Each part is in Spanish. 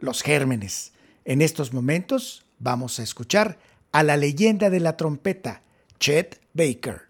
los gérmenes. En estos momentos vamos a escuchar a la leyenda de la trompeta, Chet Baker.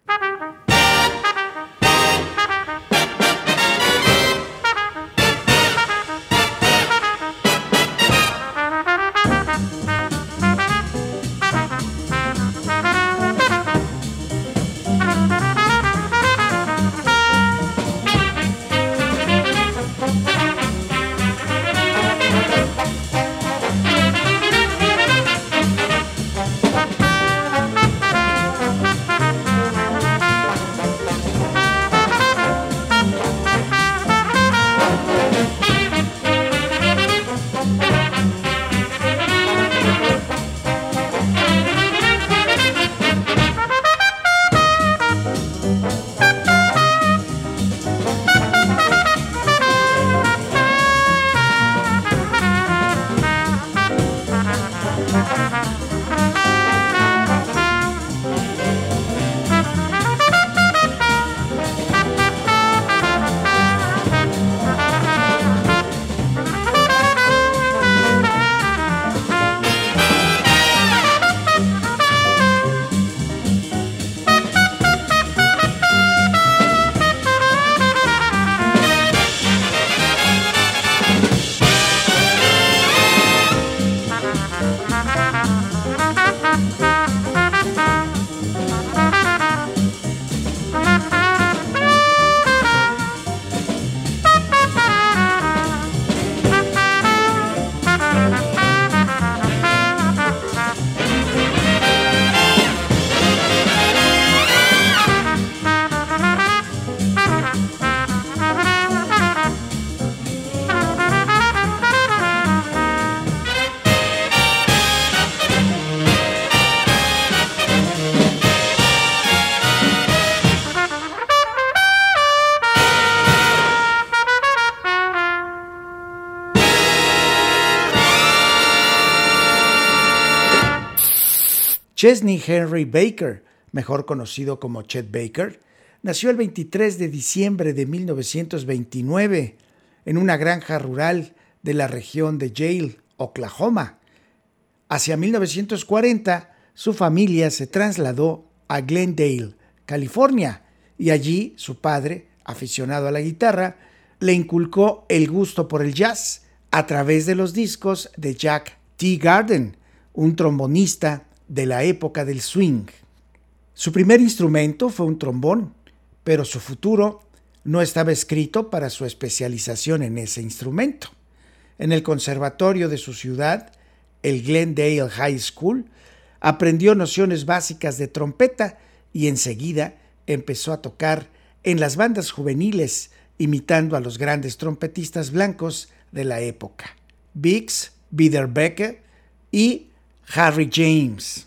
Chesney Henry Baker, mejor conocido como Chet Baker, nació el 23 de diciembre de 1929 en una granja rural de la región de Yale, Oklahoma. Hacia 1940, su familia se trasladó a Glendale, California, y allí su padre, aficionado a la guitarra, le inculcó el gusto por el jazz a través de los discos de Jack T. Garden, un trombonista de la época del swing. Su primer instrumento fue un trombón, pero su futuro no estaba escrito para su especialización en ese instrumento. En el conservatorio de su ciudad, el Glendale High School, aprendió nociones básicas de trompeta y enseguida empezó a tocar en las bandas juveniles, imitando a los grandes trompetistas blancos de la época, Biggs, Biederbecker y Harry James.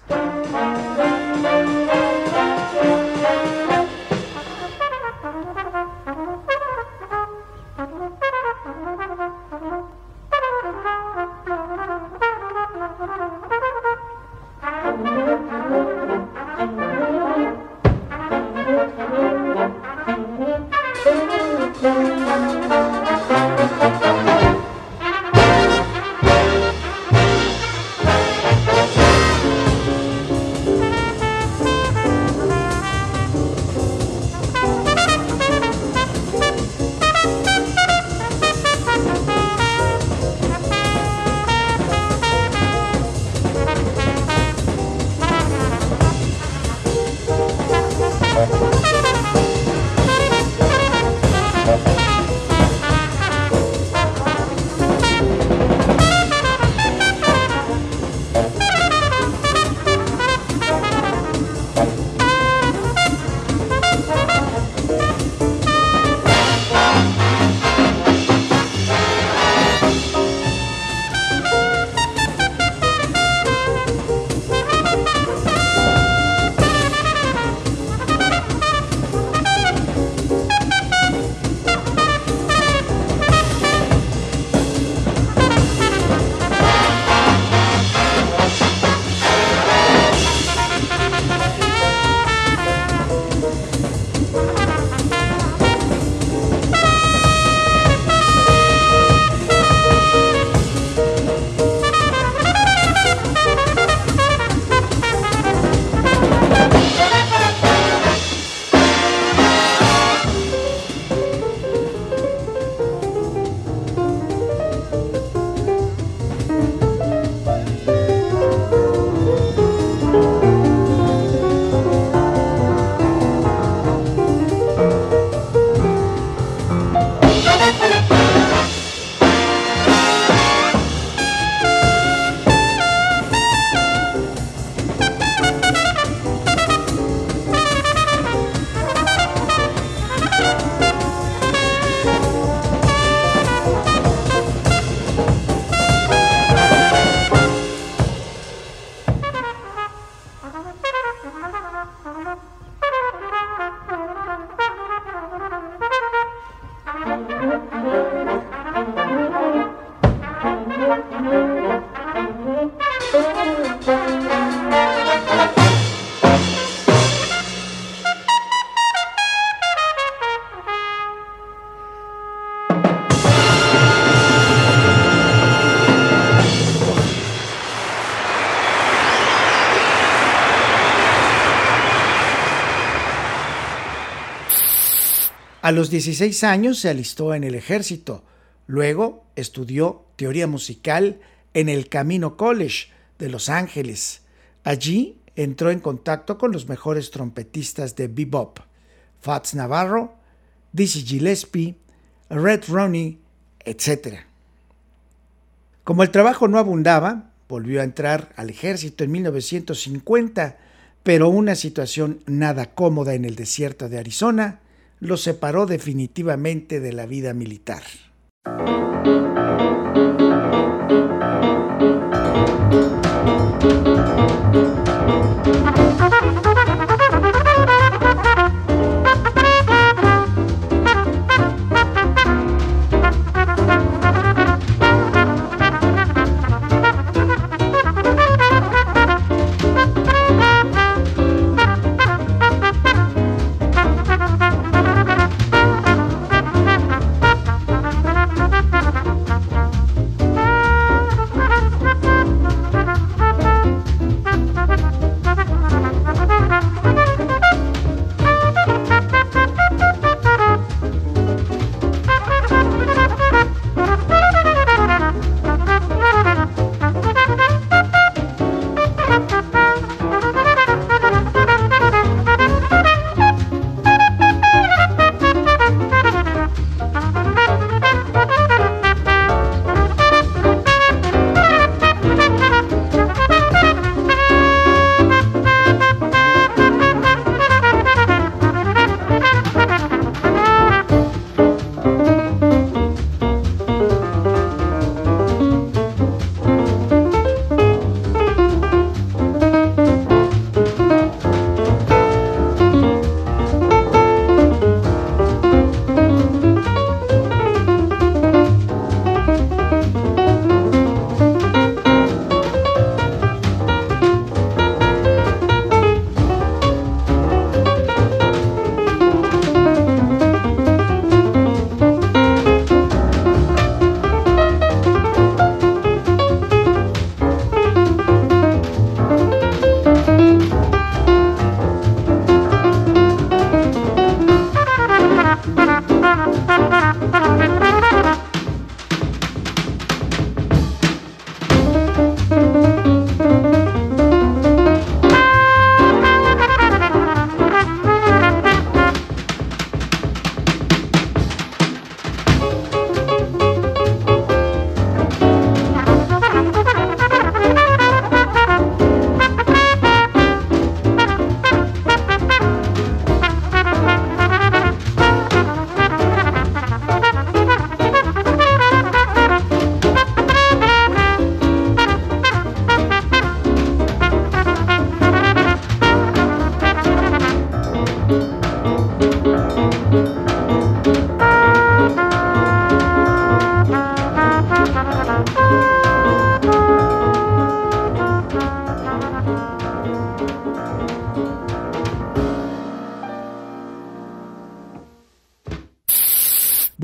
Los 16 años se alistó en el ejército. Luego estudió teoría musical en el Camino College de Los Ángeles. Allí entró en contacto con los mejores trompetistas de bebop, Fats Navarro, Dizzy Gillespie, Red Ronnie, etc. Como el trabajo no abundaba, volvió a entrar al ejército en 1950, pero una situación nada cómoda en el desierto de Arizona lo separó definitivamente de la vida militar.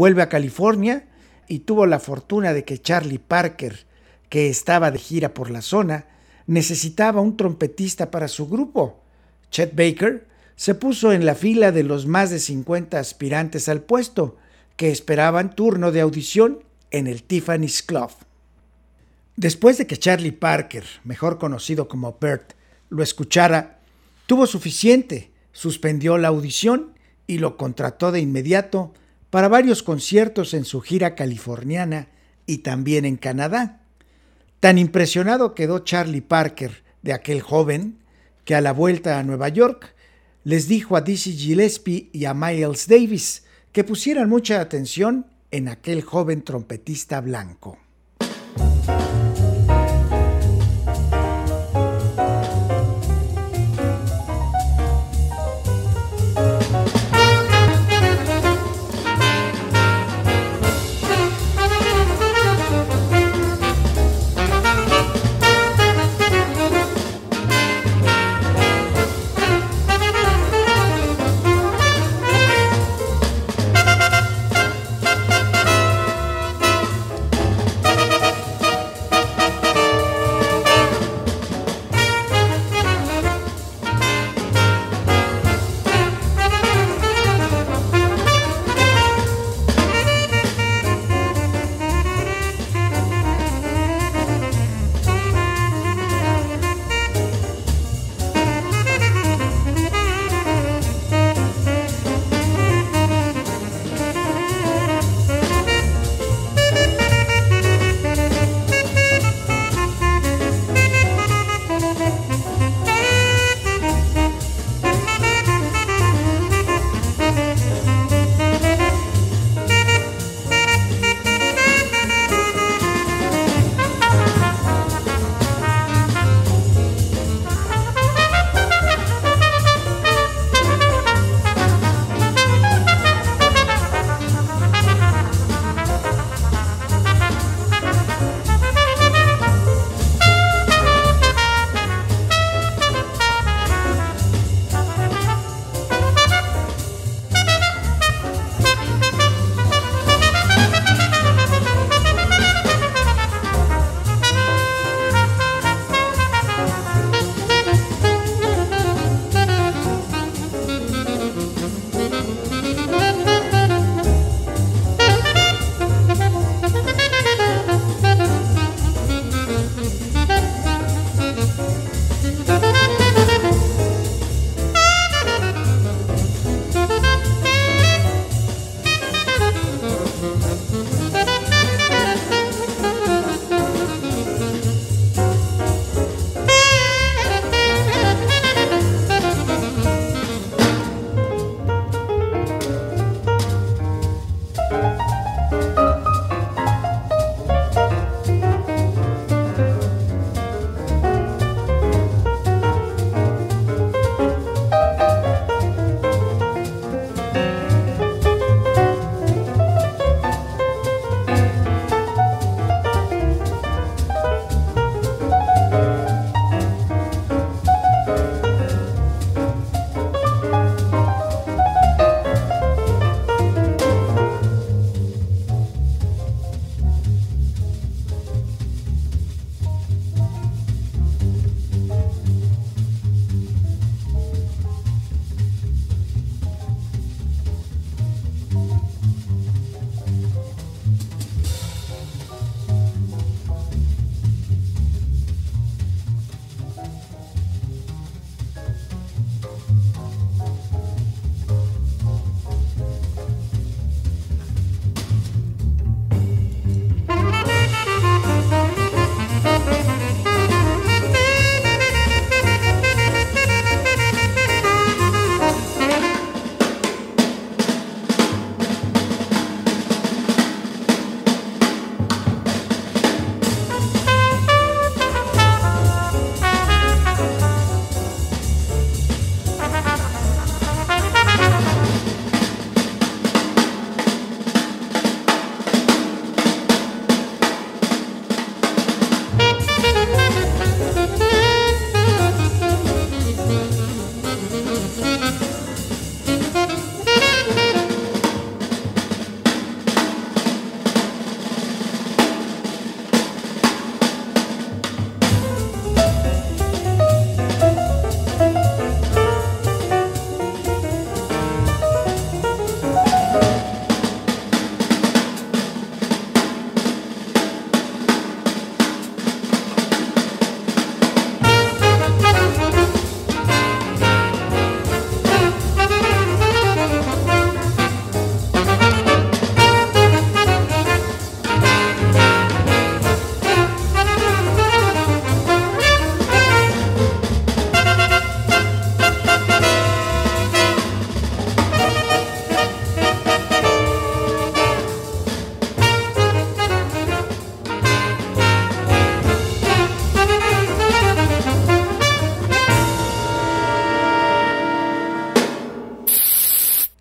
Vuelve a California y tuvo la fortuna de que Charlie Parker, que estaba de gira por la zona, necesitaba un trompetista para su grupo. Chet Baker se puso en la fila de los más de 50 aspirantes al puesto que esperaban turno de audición en el Tiffany's Club. Después de que Charlie Parker, mejor conocido como Bert, lo escuchara, tuvo suficiente, suspendió la audición y lo contrató de inmediato para varios conciertos en su gira californiana y también en Canadá. Tan impresionado quedó Charlie Parker de aquel joven que a la vuelta a Nueva York les dijo a Dizzy Gillespie y a Miles Davis que pusieran mucha atención en aquel joven trompetista blanco.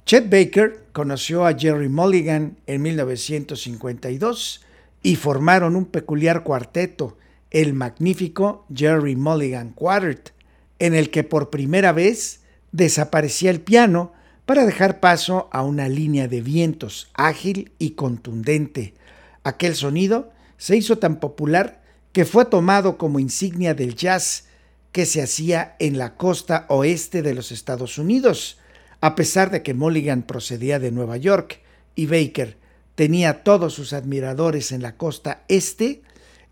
Chet Baker conoció a Jerry Mulligan en 1952 y formaron un peculiar cuarteto, el magnífico Jerry Mulligan Quartet, en el que por primera vez desaparecía el piano para dejar paso a una línea de vientos ágil y contundente. Aquel sonido se hizo tan popular que fue tomado como insignia del jazz que se hacía en la costa oeste de los Estados Unidos, a pesar de que Mulligan procedía de Nueva York y Baker tenía todos sus admiradores en la costa este,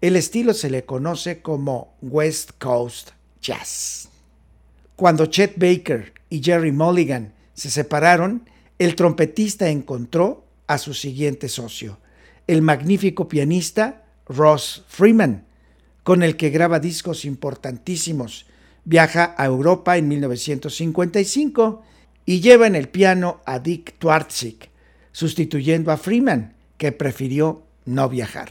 el estilo se le conoce como West Coast Jazz. Cuando Chet Baker y Jerry Mulligan se separaron, el trompetista encontró a su siguiente socio, el magnífico pianista Ross Freeman, con el que graba discos importantísimos. Viaja a Europa en 1955 y lleva en el piano a Dick Twartzik, sustituyendo a Freeman, que prefirió no viajar.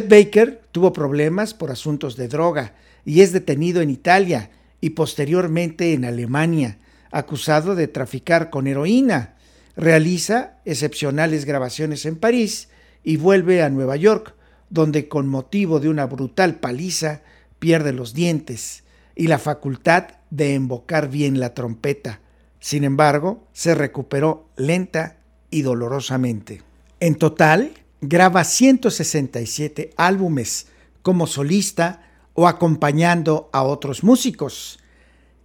Baker tuvo problemas por asuntos de droga y es detenido en Italia y posteriormente en Alemania, acusado de traficar con heroína. Realiza excepcionales grabaciones en París y vuelve a Nueva York, donde con motivo de una brutal paliza pierde los dientes y la facultad de embocar bien la trompeta. Sin embargo, se recuperó lenta y dolorosamente. En total, graba 167 álbumes como solista o acompañando a otros músicos.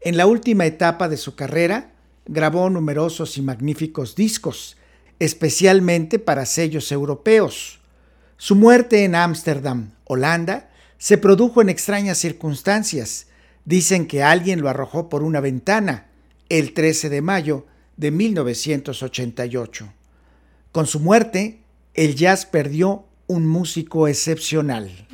En la última etapa de su carrera, grabó numerosos y magníficos discos, especialmente para sellos europeos. Su muerte en Ámsterdam, Holanda, se produjo en extrañas circunstancias. Dicen que alguien lo arrojó por una ventana el 13 de mayo de 1988. Con su muerte, el jazz perdió un músico excepcional.